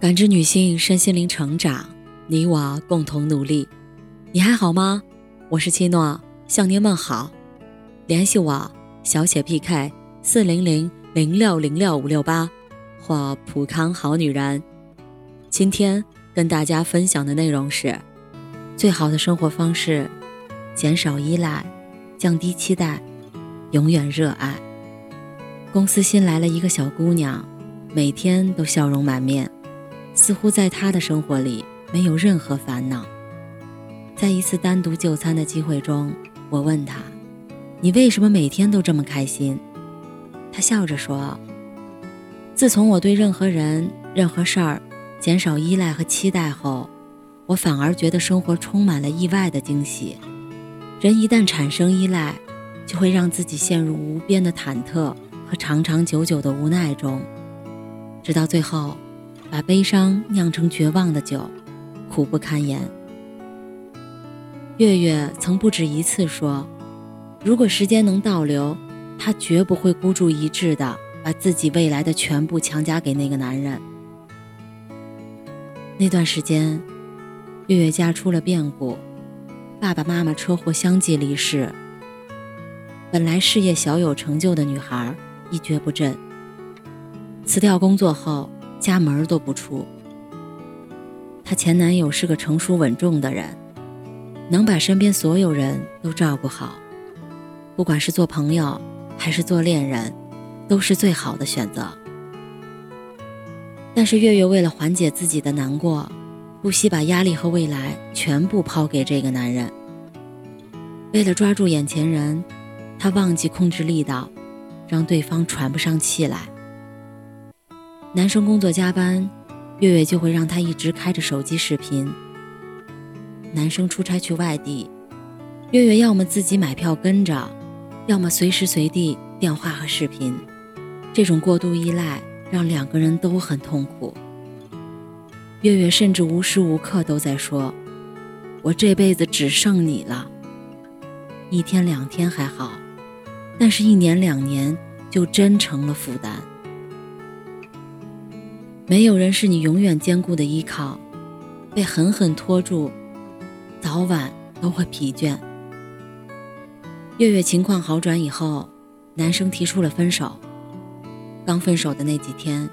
感知女性身心灵成长，你我共同努力。你还好吗？我是七诺，向您问好。联系我小写 PK 四零零零六零六五六八或普康好女人。今天跟大家分享的内容是：最好的生活方式，减少依赖，降低期待，永远热爱。公司新来了一个小姑娘，每天都笑容满面。似乎在他的生活里没有任何烦恼。在一次单独就餐的机会中，我问他：“你为什么每天都这么开心？”他笑着说：“自从我对任何人、任何事儿减少依赖和期待后，我反而觉得生活充满了意外的惊喜。人一旦产生依赖，就会让自己陷入无边的忐忑和长长久久的无奈中，直到最后。”把悲伤酿成绝望的酒，苦不堪言。月月曾不止一次说：“如果时间能倒流，她绝不会孤注一掷的把自己未来的全部强加给那个男人。”那段时间，月月家出了变故，爸爸妈妈车祸相继离世。本来事业小有成就的女孩一蹶不振，辞掉工作后。家门都不出。她前男友是个成熟稳重的人，能把身边所有人都照顾好，不管是做朋友还是做恋人，都是最好的选择。但是月月为了缓解自己的难过，不惜把压力和未来全部抛给这个男人。为了抓住眼前人，她忘记控制力道，让对方喘不上气来。男生工作加班，月月就会让他一直开着手机视频。男生出差去外地，月月要么自己买票跟着，要么随时随地电话和视频。这种过度依赖让两个人都很痛苦。月月甚至无时无刻都在说：“我这辈子只剩你了。”一天两天还好，但是一年两年就真成了负担。没有人是你永远坚固的依靠，被狠狠拖住，早晚都会疲倦。月月情况好转以后，男生提出了分手。刚分手的那几天，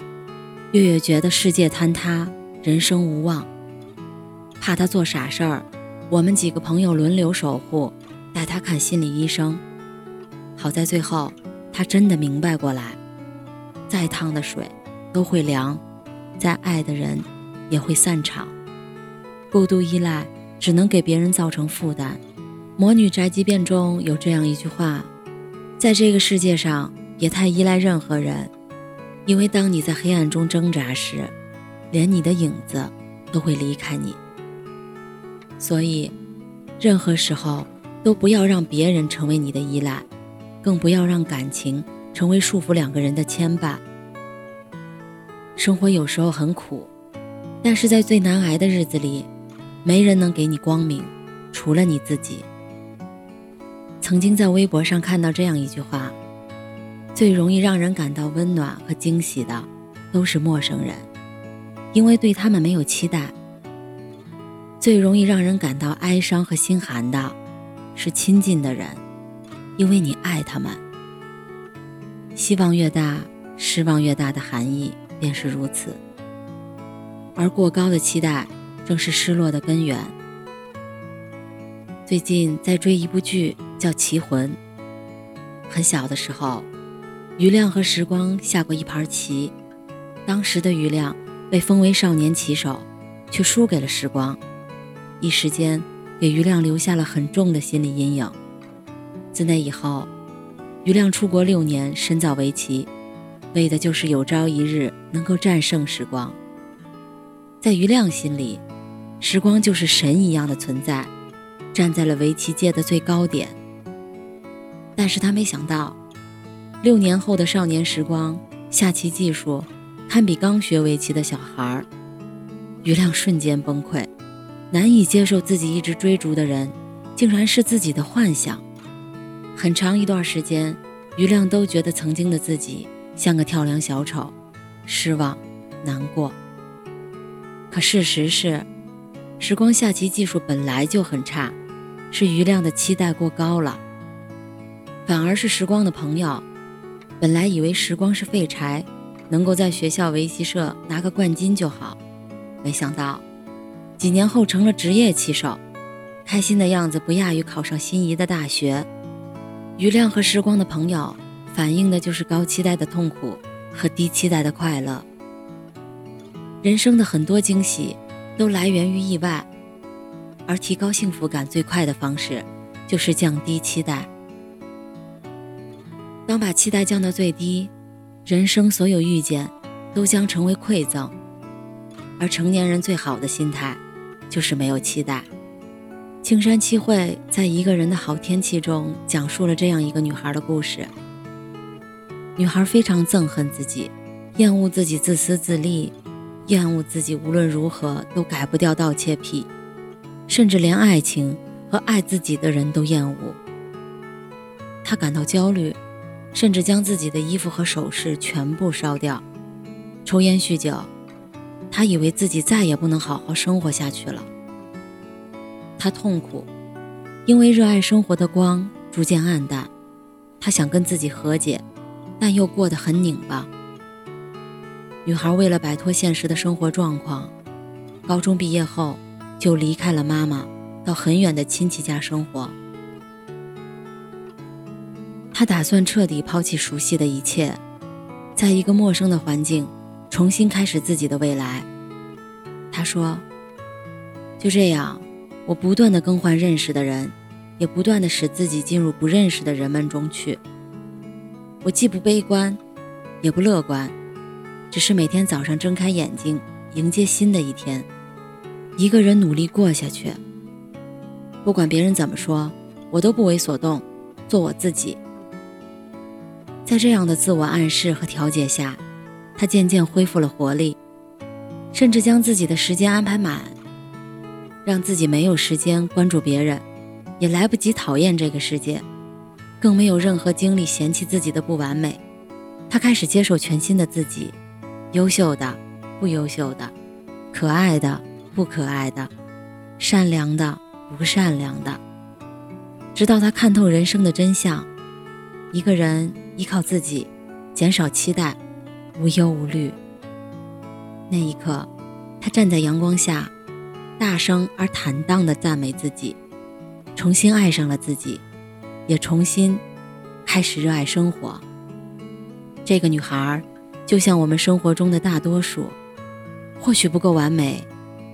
月月觉得世界坍塌，人生无望，怕他做傻事儿，我们几个朋友轮流守护，带他看心理医生。好在最后，他真的明白过来，再烫的水都会凉。再爱的人，也会散场。过度依赖只能给别人造成负担。《魔女宅急便》中有这样一句话：“在这个世界上，别太依赖任何人，因为当你在黑暗中挣扎时，连你的影子都会离开你。所以，任何时候都不要让别人成为你的依赖，更不要让感情成为束缚两个人的牵绊。”生活有时候很苦，但是在最难挨的日子里，没人能给你光明，除了你自己。曾经在微博上看到这样一句话：最容易让人感到温暖和惊喜的，都是陌生人，因为对他们没有期待；最容易让人感到哀伤和心寒的，是亲近的人，因为你爱他们。希望越大，失望越大的含义。便是如此，而过高的期待正是失落的根源。最近在追一部剧，叫《棋魂》。很小的时候，余亮和时光下过一盘棋，当时的余亮被封为少年棋手，却输给了时光，一时间给余亮留下了很重的心理阴影。自那以后，余亮出国六年，深造围棋。为的就是有朝一日能够战胜时光。在余亮心里，时光就是神一样的存在，站在了围棋界的最高点。但是他没想到，六年后的少年时光，下棋技术堪比刚学围棋的小孩儿。余亮瞬间崩溃，难以接受自己一直追逐的人，竟然是自己的幻想。很长一段时间，余亮都觉得曾经的自己。像个跳梁小丑，失望、难过。可事实是，时光下棋技术本来就很差，是余亮的期待过高了。反而是时光的朋友，本来以为时光是废柴，能够在学校围棋社拿个冠军就好，没想到几年后成了职业棋手，开心的样子不亚于考上心仪的大学。余亮和时光的朋友，反映的就是高期待的痛苦和低期待的快乐。人生的很多惊喜都来源于意外，而提高幸福感最快的方式就是降低期待。当把期待降到最低，人生所有遇见都将成为馈赠。而成年人最好的心态就是没有期待。青山七惠在一个人的好天气中讲述了这样一个女孩的故事。女孩非常憎恨自己，厌恶自己自私自利。厌恶自己无论如何都改不掉盗窃癖，甚至连爱情和爱自己的人都厌恶。她感到焦虑，甚至将自己的衣服和首饰全部烧掉。抽烟酗酒，她以为自己再也不能好好生活下去了。她痛苦，因为热爱生活的光逐渐暗淡。她想跟自己和解，但又过得很拧巴。女孩为了摆脱现实的生活状况，高中毕业后就离开了妈妈，到很远的亲戚家生活。她打算彻底抛弃熟悉的一切，在一个陌生的环境重新开始自己的未来。她说：“就这样，我不断的更换认识的人，也不断的使自己进入不认识的人们中去。我既不悲观，也不乐观。”只是每天早上睁开眼睛，迎接新的一天，一个人努力过下去。不管别人怎么说，我都不为所动，做我自己。在这样的自我暗示和调节下，他渐渐恢复了活力，甚至将自己的时间安排满，让自己没有时间关注别人，也来不及讨厌这个世界，更没有任何精力嫌弃自己的不完美。他开始接受全新的自己。优秀的，不优秀的，可爱的，不可爱的，善良的，不善良的，直到他看透人生的真相。一个人依靠自己，减少期待，无忧无虑。那一刻，他站在阳光下，大声而坦荡地赞美自己，重新爱上了自己，也重新开始热爱生活。这个女孩。就像我们生活中的大多数，或许不够完美，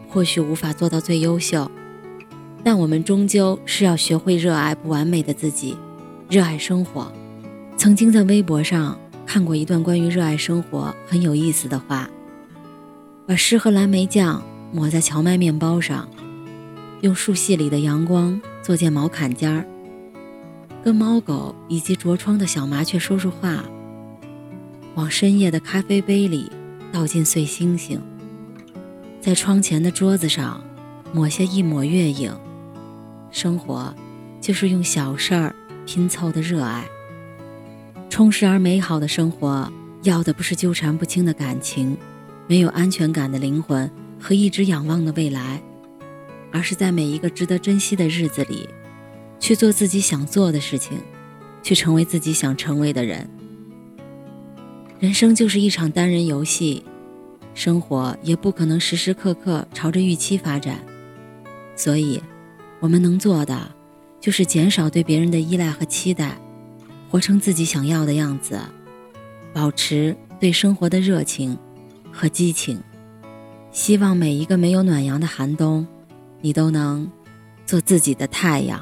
或许无法做到最优秀，但我们终究是要学会热爱不完美的自己，热爱生活。曾经在微博上看过一段关于热爱生活很有意思的话：把湿和蓝莓酱抹在荞麦面包上，用树隙里的阳光做件毛坎肩儿，跟猫狗以及着窗的小麻雀说说话。往深夜的咖啡杯里倒进碎星星，在窗前的桌子上抹下一抹月影。生活就是用小事儿拼凑的热爱。充实而美好的生活，要的不是纠缠不清的感情，没有安全感的灵魂和一直仰望的未来，而是在每一个值得珍惜的日子里，去做自己想做的事情，去成为自己想成为的人。人生就是一场单人游戏，生活也不可能时时刻刻朝着预期发展，所以，我们能做的就是减少对别人的依赖和期待，活成自己想要的样子，保持对生活的热情和激情。希望每一个没有暖阳的寒冬，你都能做自己的太阳。